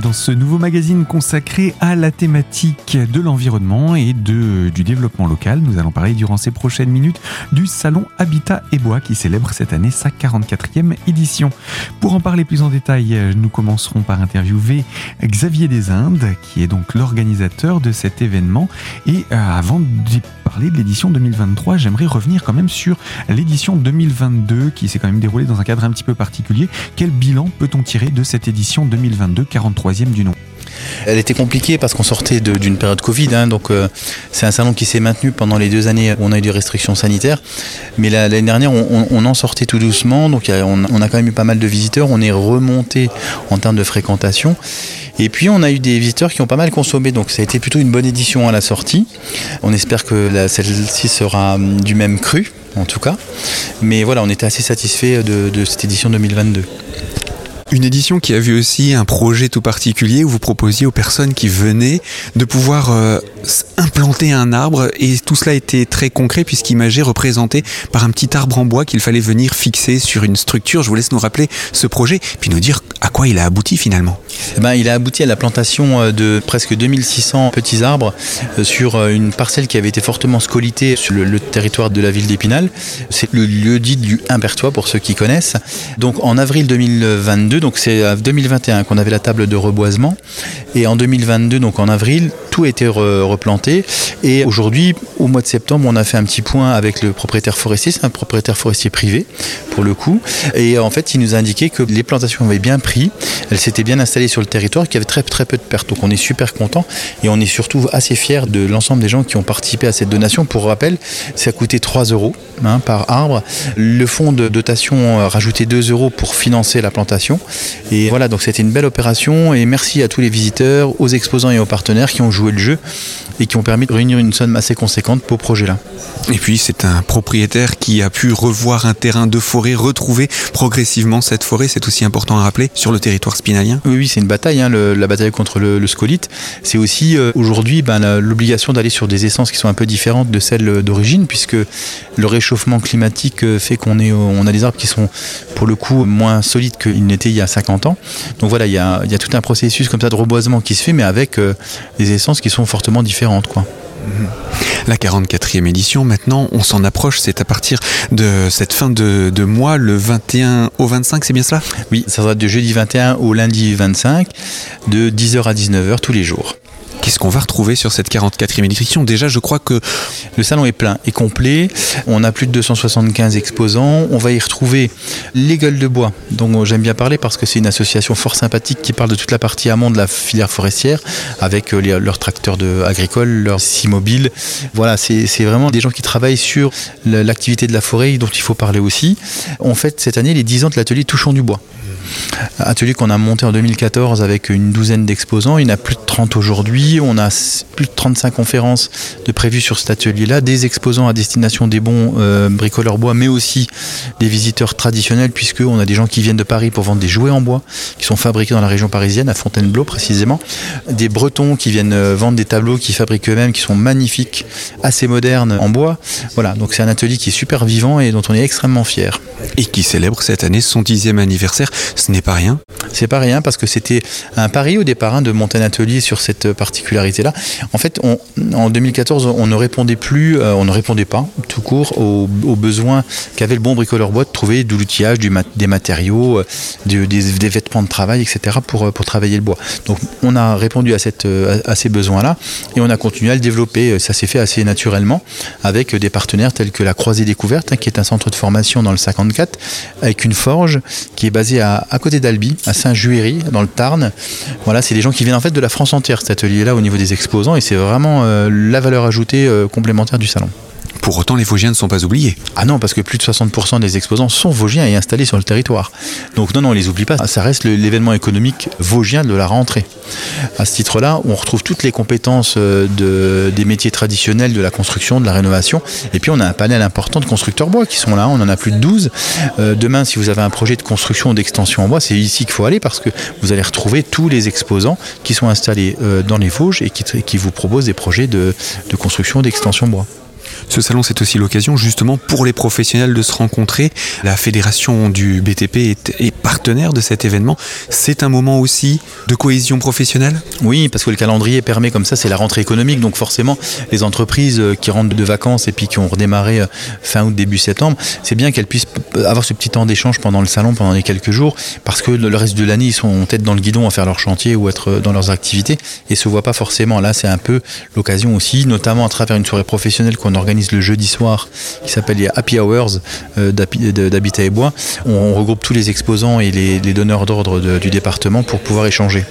dans ce nouveau magazine consacré à la thématique de l'environnement et de, du développement local. Nous allons parler durant ces prochaines minutes du Salon Habitat et Bois qui célèbre cette année sa 44e édition. Pour en parler plus en détail, nous commencerons par interviewer Xavier Desindes qui est donc l'organisateur de cet événement. Et euh, avant de parler de l'édition 2023, j'aimerais revenir quand même sur l'édition 2022 qui s'est quand même déroulée dans un cadre un petit peu particulier. Quel bilan peut-on tirer de cette édition 2022, 43e du nom elle était compliquée parce qu'on sortait d'une période Covid, hein, donc euh, c'est un salon qui s'est maintenu pendant les deux années où on a eu des restrictions sanitaires. Mais l'année dernière, on, en sortait tout doucement, donc on, on, a quand même eu pas mal de visiteurs. On est remonté en termes de fréquentation. Et puis on a eu des visiteurs qui ont pas mal consommé, donc ça a été plutôt une bonne édition à la sortie. On espère que celle-ci sera hum, du même cru, en tout cas. Mais voilà, on était assez satisfait de, de cette édition 2022. Une édition qui a vu aussi un projet tout particulier où vous proposiez aux personnes qui venaient de pouvoir euh, implanter un arbre et tout cela était très concret puisqu'imagé représenté par un petit arbre en bois qu'il fallait venir fixer sur une structure. Je vous laisse nous rappeler ce projet puis nous dire à quoi il a abouti finalement. Eh ben, il a abouti à la plantation euh, de presque 2600 petits arbres euh, sur une parcelle qui avait été fortement scolitée sur le, territoire de la ville d'Épinal. C'est le lieu dit du Impertois pour ceux qui connaissent. Donc en avril 2022, donc c'est en 2021 qu'on avait la table de reboisement. Et en 2022, donc en avril, tout a été replanté. Et aujourd'hui, au mois de septembre, on a fait un petit point avec le propriétaire forestier. C'est un propriétaire forestier privé, pour le coup. Et en fait, il nous a indiqué que les plantations avaient bien pris. Elles s'étaient bien installées sur le territoire, qu'il y avait très, très peu de pertes. Donc on est super content. Et on est surtout assez fiers de l'ensemble des gens qui ont participé à cette donation. Pour rappel, ça a coûté 3 euros hein, par arbre. Le fonds de dotation a rajouté 2 euros pour financer la plantation. Et voilà, donc c'était une belle opération et merci à tous les visiteurs, aux exposants et aux partenaires qui ont joué le jeu et qui ont permis de réunir une somme assez conséquente pour ce projet-là. Et puis c'est un propriétaire qui a pu revoir un terrain de forêt, retrouver progressivement cette forêt, c'est aussi important à rappeler, sur le territoire spinalien. Oui, oui c'est une bataille, hein, la bataille contre le, scolite. C'est aussi euh, aujourd'hui ben, l'obligation d'aller sur des essences qui sont un peu différentes de celles d'origine, puisque le réchauffement climatique euh, fait qu'on on a des arbres qui sont pour le coup moins solides qu'ils n'étaient il y a 50 ans. Donc voilà, il y a, tout un processus comme ça de reboisement qui se fait, mais avec euh, des essences qui sont fortement différentes. Quoi. Mhm. La 44e édition, maintenant, on s'en approche, c'est à partir de cette fin de, de, mois, le 21 au 25, c'est bien cela? Oui, ça sera de jeudi 21 au lundi 25, de 10h à 19h tous les jours. Qu'est-ce qu'on va retrouver sur cette 44e édition? Déjà, je crois que le salon est plein et complet. On a plus de 275 exposants. On va y retrouver les gueules de bois, dont j'aime bien parler parce que c'est une association fort sympathique qui parle de toute la partie amont de la filière forestière avec euh, leurs tracteurs de, agricoles, leurs mobiles. Voilà, c'est vraiment des gens qui travaillent sur l'activité de la forêt dont il faut parler aussi. On fête cette année les 10 ans de l'atelier Touchons du bois. Atelier qu'on a monté en 2014 avec une douzaine d'exposants. Il y en a plus de 30 aujourd'hui. On a plus de 35 conférences de prévues sur cet atelier-là. Des exposants à destination des bons euh, bricoleurs bois, mais aussi des visiteurs traditionnels, puisqu'on a des gens qui viennent de Paris pour vendre des jouets en bois, qui sont fabriqués dans la région parisienne, à Fontainebleau précisément. Des Bretons qui viennent euh, vendre des tableaux qu'ils fabriquent eux-mêmes, qui sont magnifiques, assez modernes en bois. Voilà, donc c'est un atelier qui est super vivant et dont on est extrêmement fier. Et qui célèbre cette année son dixième anniversaire. Ce n'est pas rien. C'est pas rien parce que c'était un pari au départ hein, de monter un atelier sur cette particularité-là. En fait, en 2014, on ne répondait plus, euh, on ne répondait pas tout court aux, besoins qu'avait le bon bricoleur bois de trouver de l'outillage, des matériaux, euh, des, vêtements de travail, etc. pour, euh, pour travailler le bois. Donc, on a répondu à ces besoins-là et on a continué à le développer. Ça s'est fait assez naturellement avec des partenaires tels que la Croisée Découverte, hein, qui est un centre de formation dans le 54, avec une forge qui est basée à, à côté d'Albi, à Saint-Juéry, dans le Tarn. Voilà, c'est des gens qui viennent en fait de la France entière, cet atelier-là, au niveau des exposants, et c'est vraiment euh, la valeur ajoutée euh, complémentaire du salon. Pour autant, les Vosgiens ne sont pas oubliés. Ah non, parce que plus de 60% des exposants sont Vosgiens et installés sur le territoire. Donc non, non, on les oublie pas. Ça reste l'événement économique vosgien de la rentrée. À ce titre-là, on retrouve toutes les compétences euh, de, des métiers traditionnels de la construction, de la rénovation. Et puis on a un panel important de constructeurs bois qui sont là. On en a plus de 12. Euh, demain, si vous avez un projet de construction ou d'extension en bois, c'est ici qu'il faut aller parce que vous allez retrouver tous les exposants qui sont installés euh, dans les Vosges et qui, vous proposent des projets de construction, d'extension bois. Ce salon, c'est aussi l'occasion justement pour les professionnels de se rencontrer. La fédération du BTP est, partenaire de cet événement. C'est un moment aussi de cohésion professionnelle? Oui, parce que le calendrier permet comme ça, c'est la rentrée économique. Donc forcément, les entreprises euh, qui rentrent de vacances et puis qui ont redémarré euh, fin août, début septembre, c'est bien qu'elles puissent avoir ce petit temps d'échange pendant le salon, pendant les quelques jours, parce que le reste de l'année, ils sont tête dans le guidon à faire leur chantier ou être dans leurs activités et se voient pas forcément. Là, c'est un peu l'occasion aussi, notamment à travers une soirée professionnelle qu'on organise le jeudi soir, qui s'appelle les Happy Hours euh, d'Habitat et Bois. On regroupe tous les exposants et les, les donneurs d'ordre du département pour pouvoir échanger.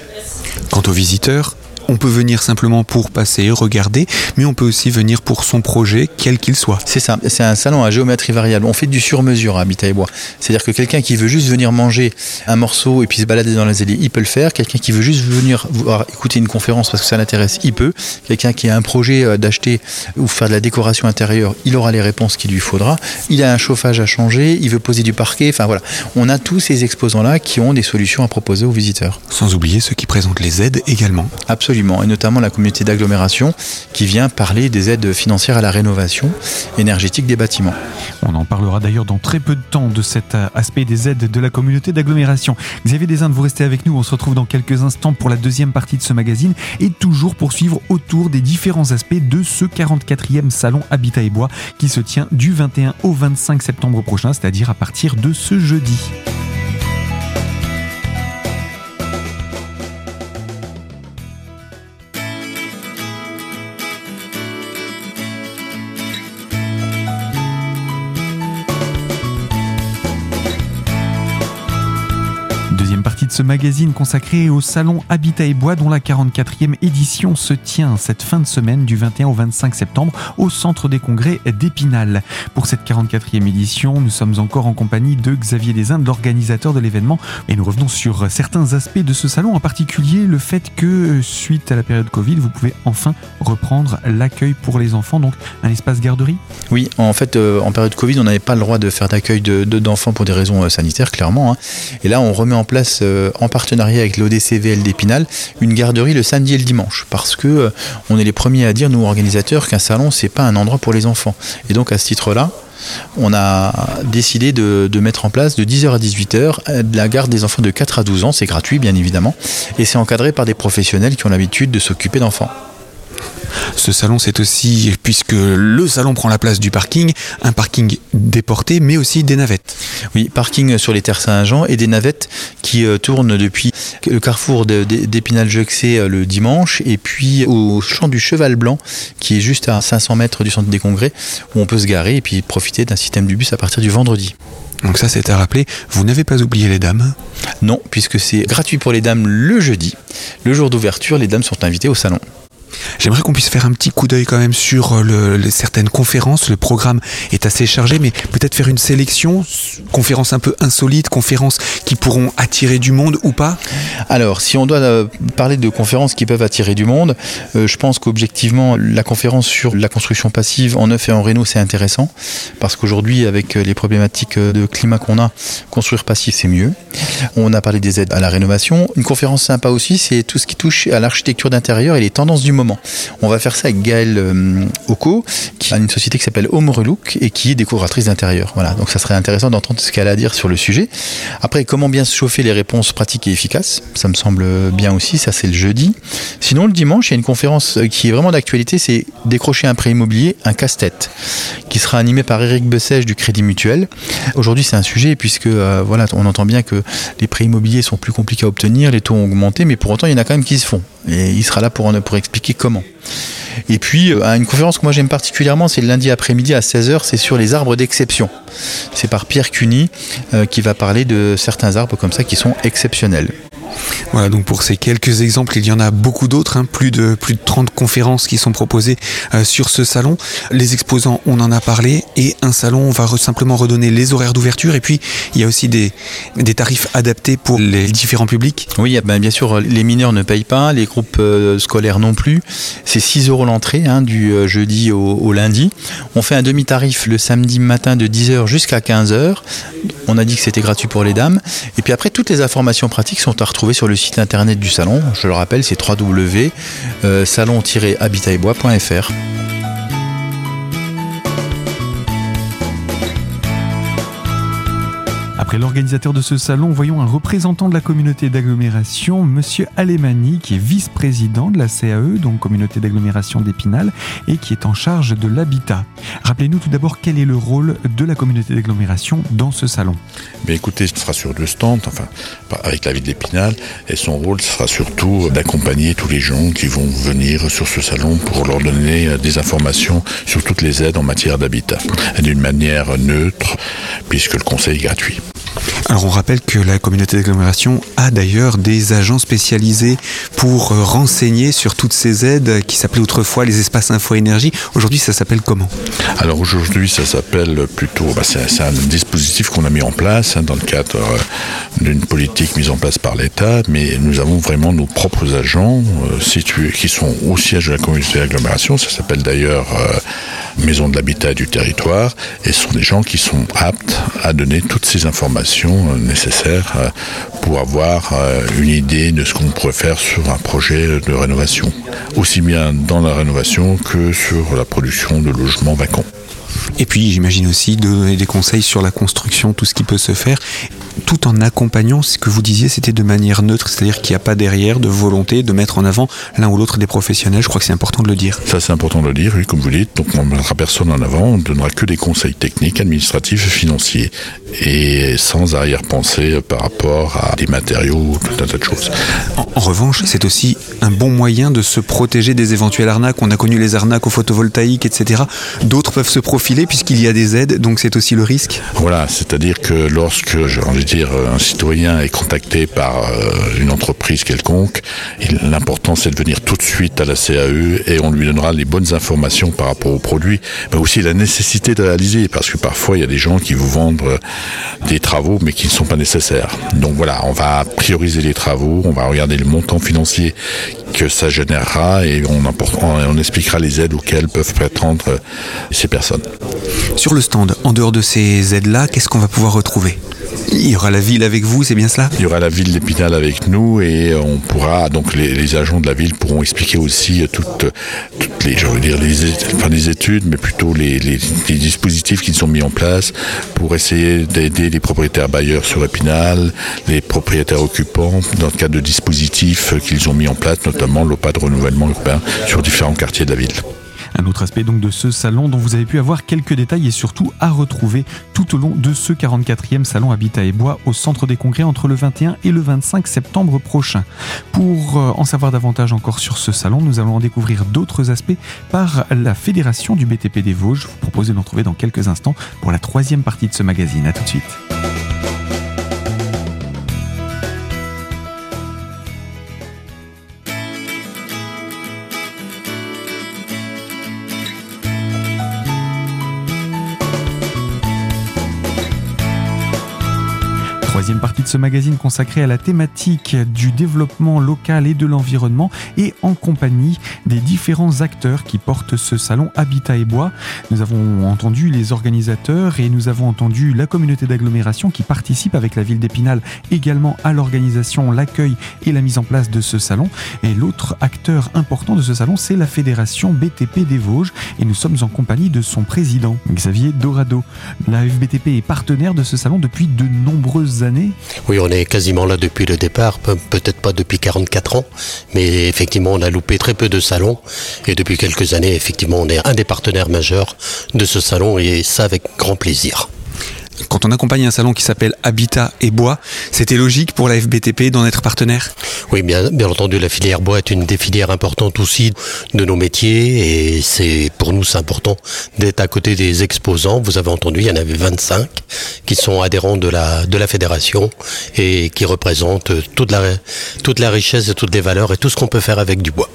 Quant aux visiteurs, on peut venir simplement pour passer, regarder, mais on peut aussi venir pour son projet, quel qu'il soit. C'est ça, c'est un salon à géométrie variable. On fait du sur-mesure à Habitat et Bois. C'est-à-dire que quelqu'un qui veut juste venir manger un morceau et puis se balader dans les allées, il peut le faire. Quelqu'un qui veut juste venir voir, écouter une conférence parce que ça l'intéresse, il peut. Quelqu'un qui a un projet euh, d'acheter ou faire de la décoration intérieure, il aura les réponses qu'il lui faudra. Il a un chauffage à changer, il veut poser du parquet. Enfin voilà, on a tous ces exposants-là qui ont des solutions à proposer aux visiteurs. Sans oublier ceux qui présentent les aides également. Absolument et notamment la communauté d'agglomération qui vient parler des aides financières à la rénovation énergétique des bâtiments. On en parlera d'ailleurs dans très peu de temps de cet aspect des aides de la communauté d'agglomération. Xavier Desindes, vous restez avec nous, on se retrouve dans quelques instants pour la deuxième partie de ce magazine et toujours poursuivre autour des différents aspects de ce 44e salon Habitat et Bois qui se tient du 21 au 25 septembre prochain, c'est-à-dire à partir de ce jeudi. Ce magazine consacré au salon Habitat et Bois dont la 44e édition se tient cette fin de semaine du 21 au 25 septembre au centre des congrès d'Épinal. Pour cette 44e édition, nous sommes encore en compagnie de Xavier Desindes, l'organisateur de l'événement, et nous revenons sur certains aspects de ce salon, en particulier le fait que suite à la période Covid, vous pouvez enfin reprendre l'accueil pour les enfants, donc un espace garderie? Oui, en fait, euh, en période Covid, on n'avait pas le droit de faire d'accueil d'enfants de, pour des raisons euh, sanitaires, clairement. Hein. Et là, on remet en place euh, euh, en partenariat avec l'ODCVL d'Épinal une garderie le samedi et le dimanche. Parce que euh, on est les premiers à dire nous organisateurs qu'un salon c'est pas un endroit pour les enfants. Et donc à ce titre là on a décidé de, de, mettre en place de 10h à 18h euh, la garde des enfants de 4 à 12 ans, c'est gratuit bien évidemment, et c'est encadré par des professionnels qui ont l'habitude de s'occuper d'enfants. Ce salon, c'est aussi, puisque le salon prend la place du parking, un parking déporté, mais aussi des navettes. Oui, parking sur les terres Saint-Jean et des navettes qui euh, tournent depuis le carrefour d'Épinal-Juxé euh, le dimanche et puis au champ du Cheval Blanc qui est juste à 500 mètres du centre des congrès où on peut se garer et puis profiter d'un système du bus à partir du vendredi. Donc ça c'est à rappeler, vous n'avez pas oublié les dames? Non, puisque c'est gratuit pour les dames le jeudi. Le jour d'ouverture, les dames sont invitées au salon. J'aimerais qu'on puisse faire un petit coup d'œil quand même sur euh, certaines conférences. Le programme est assez chargé, mais peut-être faire une sélection, conférences un peu insolites, conférences qui pourront attirer du monde ou pas? Alors, si on doit euh, parler de conférences qui peuvent attirer du monde, euh, je pense qu'objectivement, la conférence sur la construction passive en neuf et en réno, c'est intéressant, parce qu'aujourd'hui, avec les problématiques de climat qu'on a, construire passif, c'est mieux. On a parlé des aides à la rénovation. Une conférence sympa aussi, c'est tout ce qui touche à l'architecture d'intérieur et les tendances du moment. On va faire ça avec Gaëlle euh, Oko, qui a une société qui s'appelle Home Relook et qui est décoratrice d'intérieur. Voilà, donc ça serait intéressant d'entendre ce qu'elle a à dire sur le sujet. Après, comment bien se chauffer les réponses pratiques et efficaces, ça me semble bien aussi, ça c'est le jeudi. Sinon, le dimanche, il y a une conférence qui est vraiment d'actualité, c'est décrocher un prêt immobilier, un casse-tête, qui sera animé par Eric Bessège du Crédit Mutuel. Aujourd'hui, c'est un sujet puisque euh, voilà, on entend bien que les prêts immobiliers sont plus compliqués à obtenir, les taux ont augmenté, mais pour autant, il y en a quand même qui se font. Et il sera là pour, pour expliquer comment. Et puis, euh, une conférence que moi j'aime particulièrement, c'est le lundi après-midi à 16h, c'est sur les arbres d'exception. C'est par Pierre Cuny euh, qui va parler de certains arbres comme ça qui sont exceptionnels. Voilà, donc pour ces quelques exemples, il y en a beaucoup d'autres, hein, plus, de, plus de 30 conférences qui sont proposées euh, sur ce salon. Les exposants, on en a parlé, et un salon, on va simplement redonner les horaires d'ouverture, et puis il y a aussi des, tarifs adaptés pour les différents publics. Oui, ben, bien sûr, les mineurs ne payent pas, les groupes euh, scolaires non plus. C'est 6 euros l'entrée, hein, du euh, jeudi au, au, lundi. On fait un demi-tarif le samedi matin de 10h jusqu'à 15h. On a dit que c'était gratuit pour les dames. Et puis après, toutes les informations pratiques sont à sur le site internet du salon. Je le rappelle, c'est www.salon-habitatbois.fr. L'organisateur de ce salon, voyons un représentant de la communauté d'agglomération, Monsieur Alemani, qui est vice-président de la CAE, donc communauté d'agglomération d'Épinal, et qui est en charge de l'habitat. Rappelez-nous tout d'abord quel est le rôle de la communauté d'agglomération dans ce salon. Écoutez, ce sera sur deux stands, enfin, avec la ville d'Épinal, et son rôle sera surtout d'accompagner tous les gens qui vont venir sur ce salon pour leur donner des informations sur toutes les aides en matière d'habitat, d'une manière neutre, puisque le conseil est gratuit. Alors on rappelle que la communauté d'agglomération a d'ailleurs des agents spécialisés pour euh, renseigner sur toutes ces aides qui s'appelaient autrefois les espaces info-énergie. Aujourd'hui ça s'appelle comment? Alors aujourd'hui ça s'appelle plutôt, bah, c'est un dispositif qu'on a mis en place hein, dans le cadre euh, d'une politique mise en place par l'État, mais nous avons vraiment nos propres agents euh, qui sont au siège de la communauté d'agglomération. Ça s'appelle d'ailleurs Maison de l'habitat du territoire, et ce sont des gens qui sont aptes à donner toutes ces informations euh, nécessaires euh, pour avoir euh, une idée de ce qu'on pourrait faire sur un projet de rénovation, aussi bien dans la rénovation que sur la production de logements vacants. Et puis j'imagine aussi donner des conseils sur la construction, tout ce qui peut se faire, tout en accompagnant ce que vous disiez, c'était de manière neutre, c'est-à-dire qu'il n'y a pas derrière de volonté de mettre en avant l'un ou l'autre des professionnels. Je crois que c'est important de le dire. Ça c'est important de le dire, oui, comme vous dites. Donc on ne mettra personne en avant, on ne donnera que des conseils techniques, administratifs et financiers, et sans arrière-pensée par rapport à des matériaux, tout un tas de choses. En, revanche, c'est aussi un bon moyen de se protéger des éventuelles arnaques. On a connu les arnaques au photovoltaïque, etc. D'autres peuvent se profiler puisqu'il y a des aides, donc c'est aussi le risque. Voilà, c'est-à-dire que lorsque, j'ai envie de dire, un citoyen est contacté par euh, une entreprise quelconque, l'important c'est de venir tout de suite à la CAE et on lui donnera les bonnes informations par rapport au produit, mais aussi la nécessité de réaliser, parce que parfois il y a des gens qui vous vendent euh, des travaux mais qui ne sont pas nécessaires. Donc voilà, on va prioriser les travaux, on va regarder le montant financier que ça générera et on, expliquera les aides auxquelles peuvent prétendre euh, ces personnes. Sur le stand, en dehors de ces aides-là, qu'est-ce qu'on va pouvoir retrouver? Il y aura la ville avec vous, c'est bien cela? Il y aura la ville d'Épinal avec nous et on pourra, donc les, agents de la ville pourront expliquer aussi toutes, les, dire, les, études, mais plutôt les, les, dispositifs qui sont mis en place pour essayer d'aider les propriétaires bailleurs sur Épinal, les propriétaires occupants dans le cadre de dispositifs qu'ils ont mis en place, notamment l'OPA de renouvellement urbain sur différents quartiers de la ville. Un autre aspect donc de ce salon dont vous avez pu avoir quelques détails et surtout à retrouver tout au long de ce 44e salon Habitat et Bois au centre des congrès entre le 21 et le 25 septembre prochain. Pour euh, en savoir davantage encore sur ce salon, nous allons en découvrir d'autres aspects par la Fédération du BTP des Vosges. Je vous propose d'en trouver dans quelques instants pour la troisième partie de ce magazine. A tout de suite. Troisième partie de ce magazine consacré à la thématique du développement local et de l'environnement et en compagnie des différents acteurs qui portent ce salon Habitat et Bois. Nous avons entendu les organisateurs et nous avons entendu la communauté d'agglomération qui participe avec la ville d'Épinal également à l'organisation, l'accueil et la mise en place de ce salon. Et l'autre acteur important de ce salon, c'est la fédération BTP des Vosges et nous sommes en compagnie de son président, Xavier Dorado. La FBTP est partenaire de ce salon depuis de nombreuses oui, on est quasiment là depuis le départ, peut-être pas depuis 44 ans, mais effectivement, on a loupé très peu de salons. Et depuis quelques années, effectivement, on est un des partenaires majeurs de ce salon et ça avec grand plaisir quand on accompagne un salon qui s'appelle Habitat et Bois, c'était logique pour la FBTP d'en être partenaire? Oui, bien, entendu, la filière bois est une des filières importantes aussi de nos métiers et c'est pour nous c'est important d'être à côté des exposants. Vous avez entendu, il y en avait 25 qui sont adhérents de la, de la fédération et qui représentent toute la, toute la richesse et toutes les valeurs et tout ce qu'on peut faire avec du bois.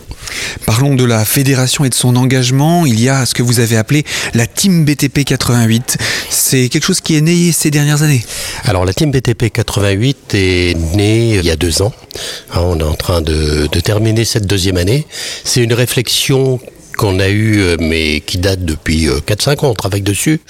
Parlons de la fédération et de son engagement. Il y a ce que vous avez appelé la Team BTP 88. C'est quelque chose qui est né ces dernières années Alors la Team BTP 88 est née il y a deux ans. Hein, on est en train de, de terminer cette deuxième année. C'est une réflexion qu'on a eu, euh, mais qui date depuis 4-5 euh, ans, on travaille dessus,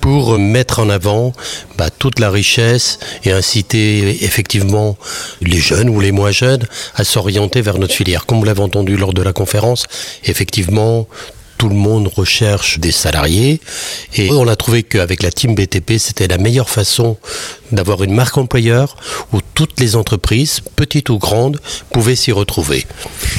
pour mettre en avant bah, toute la richesse et inciter effectivement les jeunes ou les moins jeunes à s'orienter vers notre filière. Comme vous l'avez entendu lors de la conférence, effectivement, tout le monde recherche des salariés et on a trouvé qu'avec la team BTP, c'était la meilleure façon d'avoir une marque employeur où toutes les entreprises, petites ou grandes, pouvaient s'y retrouver.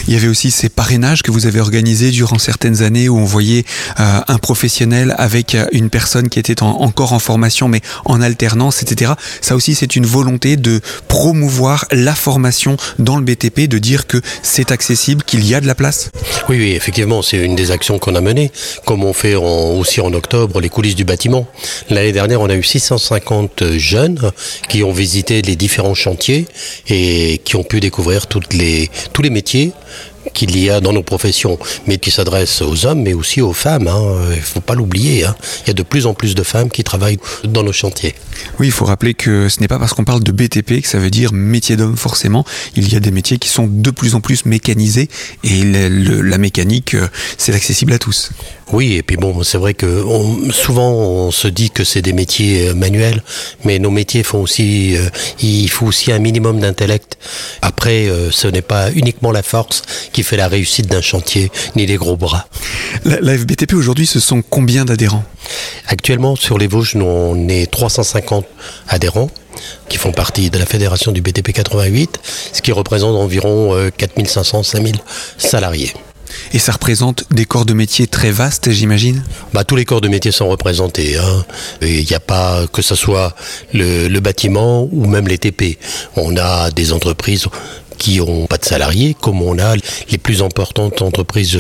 Il y avait aussi ces parrainages que vous avez organisés durant certaines années où on voyait euh, un professionnel avec euh, une personne qui était encore en formation mais en alternance, etc. Ça aussi, c'est une volonté de promouvoir la formation dans le BTP, de dire que c'est accessible, qu'il y a de la place. Oui, oui, effectivement, c'est une des actions qu'on a menées, comme on fait aussi en octobre les coulisses du bâtiment. L'année dernière, on a eu 650 jeunes qui ont visité les différents chantiers et qui ont pu découvrir les, tous les métiers qu'il y a dans nos professions, mais qui s'adressent aux hommes, mais aussi aux femmes. Hein. Il ne faut pas l'oublier. Hein. Il y a de plus en plus de femmes qui travaillent dans nos chantiers. Oui, il faut rappeler que ce n'est pas parce qu'on parle de BTP que ça veut dire métier d'homme forcément. Il y a des métiers qui sont de plus en plus mécanisés et la mécanique, euh, c'est accessible à tous. Oui, et puis bon, c'est vrai que souvent on se dit que c'est des métiers euh, manuels, mais nos métiers font aussi, euh, il faut aussi un minimum d'intellect. Après, ce n'est pas uniquement la force qui fait la réussite d'un chantier, ni les gros bras. La, FBTP aujourd'hui, ce sont combien d'adhérents? Actuellement, sur les Vosges, nous, on est 350 adhérents qui font partie de la fédération du BTP 88, ce qui représente environ 4500-5000 euh, salariés. Et ça représente des corps de métier très vastes, j'imagine bah, Tous les corps de métier sont représentés. Hein. Il n'y a pas que ce soit le, le, bâtiment ou même les TP. On a des entreprises qui n'ont pas de salariés, comme on a les plus importantes entreprises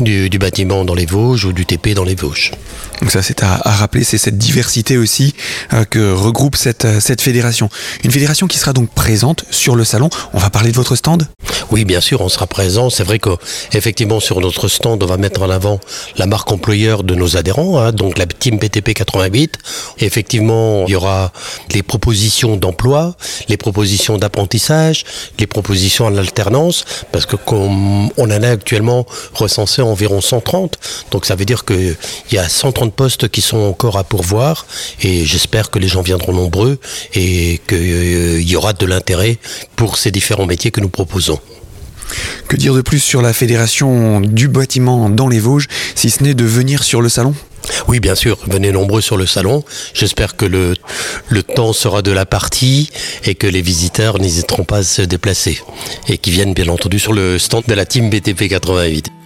du, bâtiment dans les Vosges ou du TP dans les Vosges. Donc ça, c'est à, rappeler, c'est cette diversité aussi euh, que regroupe cette, euh, cette fédération. Une fédération qui sera donc présente sur le salon. On va parler de votre stand? Oui, bien sûr, on sera présent. C'est vrai qu'effectivement, sur notre stand, on va mettre en avant la marque employeur de nos adhérents, hein, donc la Team PTP 88. effectivement, il y aura les propositions d'emploi, les propositions d'apprentissage, les propositions en alternance, parce que on en a actuellement recensé environ 130, donc ça veut dire qu'il y a 130 postes qui sont encore à pourvoir, et j'espère que les gens viendront nombreux et qu'il euh, y aura de l'intérêt pour ces différents métiers que nous proposons. Que dire de plus sur la fédération du bâtiment dans les Vosges, si ce n'est de venir sur le salon? Oui, bien sûr, venez nombreux sur le salon. J'espère que le, le temps sera de la partie et que les visiteurs n'hésiteront pas à se déplacer. Et qui viennent bien entendu sur le stand de la team BTP 88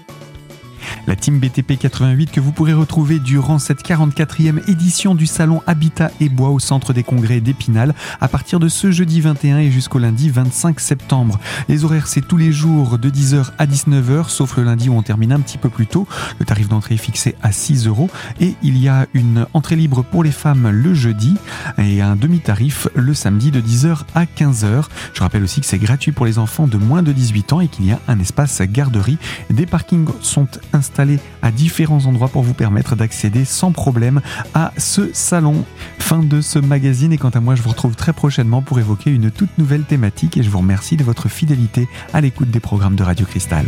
la team BTP 88 que vous pourrez retrouver durant cette 44e édition du salon Habitat et Bois au centre des congrès d'Épinal à partir de ce jeudi 21 et jusqu'au lundi 25 septembre. Les horaires c'est tous les jours de 10h à 19h sauf le lundi où on termine un petit peu plus tôt. Le tarif d'entrée est fixé à 6 euros et il y a une entrée libre pour les femmes le jeudi et un demi-tarif le samedi de 10h à 15h. Je rappelle aussi que c'est gratuit pour les enfants de moins de 18 ans et qu'il y a un espace garderie. Des parkings sont installés à différents endroits pour vous permettre d'accéder sans problème à ce salon. Fin de ce magazine et quant à moi je vous retrouve très prochainement pour évoquer une toute nouvelle thématique et je vous remercie de votre fidélité à l'écoute des programmes de Radio Cristal.